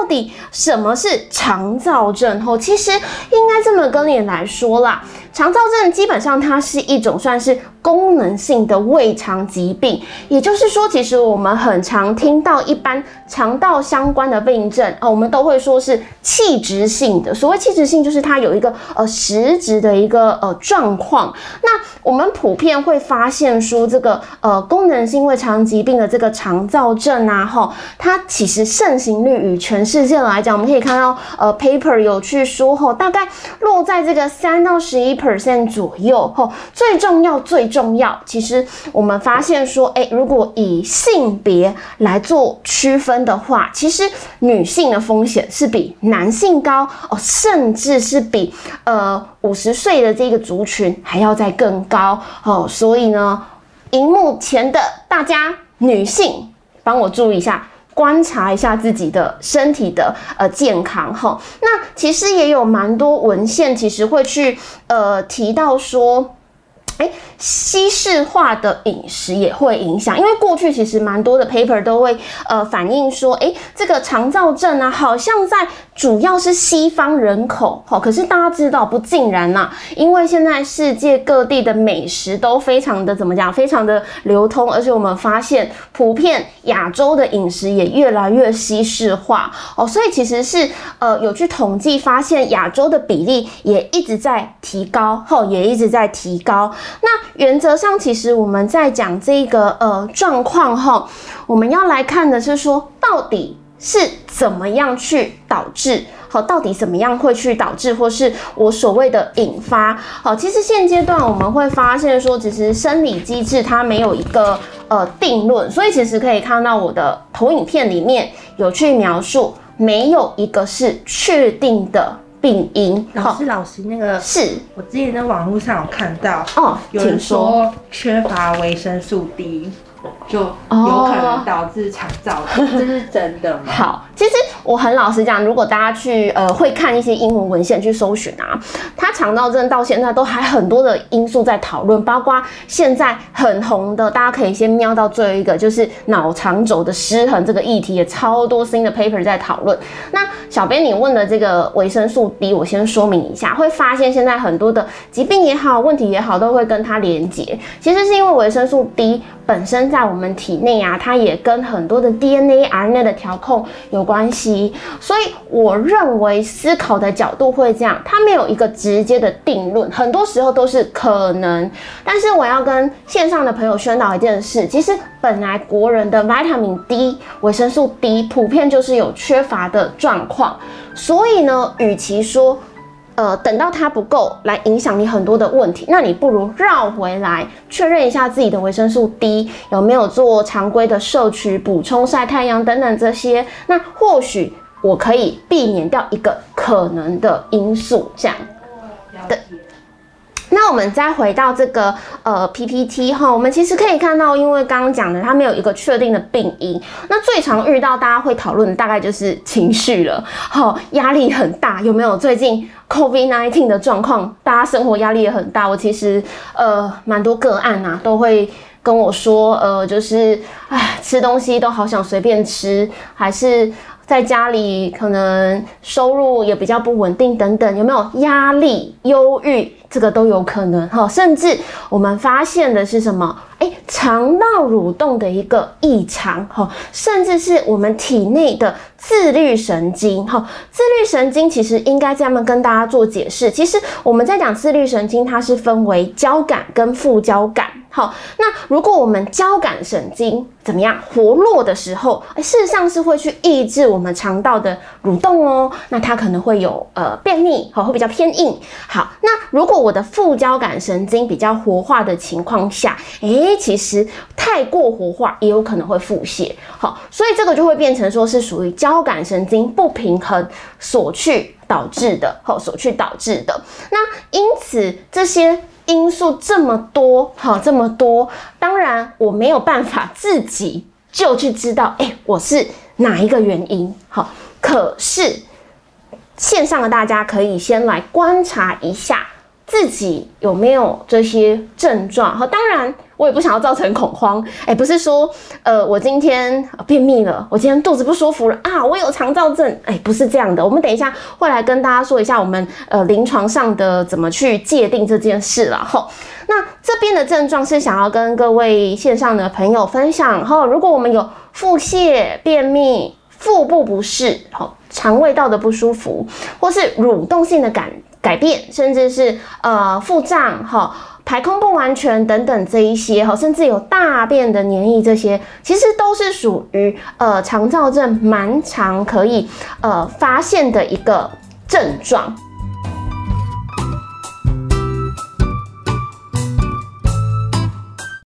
到底什么是肠燥症？候，其实应该这么跟你来说啦，肠燥症基本上它是一种算是。功能性的胃肠疾病，也就是说，其实我们很常听到一般肠道相关的病症哦，我们都会说是器质性的。所谓器质性，就是它有一个呃实质的一个呃状况。那我们普遍会发现说，这个呃功能性胃肠疾病的这个肠燥症啊，哈，它其实盛行率与全世界来讲，我们可以看到呃 paper 有去说吼，大概落在这个三到十一 percent 左右。吼，最重要最重要，其实我们发现说，哎，如果以性别来做区分的话，其实女性的风险是比男性高哦，甚至是比呃五十岁的这个族群还要再更高哦。所以呢，荧幕前的大家女性，帮我注意一下，观察一下自己的身体的呃健康哈。那其实也有蛮多文献，其实会去呃提到说。哎，西式化的饮食也会影响，因为过去其实蛮多的 paper 都会呃反映说，哎，这个肠燥症啊，好像在主要是西方人口，好，可是大家知道不尽然呐，因为现在世界各地的美食都非常的怎么讲，非常的流通，而且我们发现普遍亚洲的饮食也越来越西式化哦，所以其实是呃有去统计发现亚洲的比例也一直在提高，后也一直在提高。那原则上，其实我们在讲这个呃状况哈，我们要来看的是说，到底是怎么样去导致，好，到底怎么样会去导致，或是我所谓的引发，好，其实现阶段我们会发现说，其实生理机制它没有一个呃定论，所以其实可以看到我的投影片里面有去描述，没有一个是确定的。病因老师，老师，那个是我之前在网络上有看到哦，有人说缺乏维生素 D。就有可能导致肠燥，这是真的吗？好，其实我很老实讲，如果大家去呃会看一些英文文献去搜寻啊，它肠道症到现在都还很多的因素在讨论，包括现在很红的，大家可以先瞄到最后一个，就是脑肠轴的失衡这个议题，也超多新的 paper 在讨论。那小编你问的这个维生素 D，我先说明一下，会发现现在很多的疾病也好，问题也好，都会跟它连接，其实是因为维生素 D 本身。在我们体内啊，它也跟很多的 DNA、RNA 的调控有关系，所以我认为思考的角度会这样，它没有一个直接的定论，很多时候都是可能。但是我要跟线上的朋友宣导一件事，其实本来国人的 vitamin D 维生素 D 普遍就是有缺乏的状况，所以呢，与其说。呃，等到它不够来影响你很多的问题，那你不如绕回来确认一下自己的维生素 D 有没有做常规的摄取、补充、晒太阳等等这些，那或许我可以避免掉一个可能的因素，这样。对。那我们再回到这个呃 PPT 哈，我们其实可以看到，因为刚刚讲的它没有一个确定的病因，那最常遇到大家会讨论的大概就是情绪了，好，压力很大，有没有最近 COVID-19 的状况？大家生活压力也很大，我其实呃蛮多个案啊都会跟我说，呃就是唉吃东西都好想随便吃，还是。在家里可能收入也比较不稳定，等等，有没有压力、忧郁？这个都有可能哈。甚至我们发现的是什么？哎，肠道蠕动的一个异常哈，甚至是我们体内的自律神经哈。自律神经其实应该这样跟大家做解释。其实我们在讲自律神经，它是分为交感跟副交感。好，那如果我们交感神经怎么样活络的时候，事实上是会去抑制我们肠道的蠕动哦。那它可能会有呃便秘，好，会比较偏硬。好，那如果我的副交感神经比较活化的情况下，诶，其实太过活化也有可能会腹泻。好，所以这个就会变成说是属于交感神经不平衡所去导致的，好，所去导致的。那因此这些。因素这么多，哈这么多，当然我没有办法自己就去知道，哎，我是哪一个原因？好，可是线上的大家可以先来观察一下自己有没有这些症状。好，当然我也不想要造成恐慌。哎，不是说，呃，我今天便秘了，我今天肚子不舒服了啊，我有肠燥症。哎，不是这样的。我们等一下会来跟大家说一下我们呃临床上的怎么去界定这件事了。吼，那这边的症状是想要跟各位线上的朋友分享。哈，如果我们有腹泻、便秘、腹部不适、吼肠胃道的不舒服，或是蠕动性的感改变，甚至是呃腹胀、哈。排空不完全等等这一些哈，甚至有大便的黏液，这些其实都是属于呃肠燥症蛮常可以呃发现的一个症状。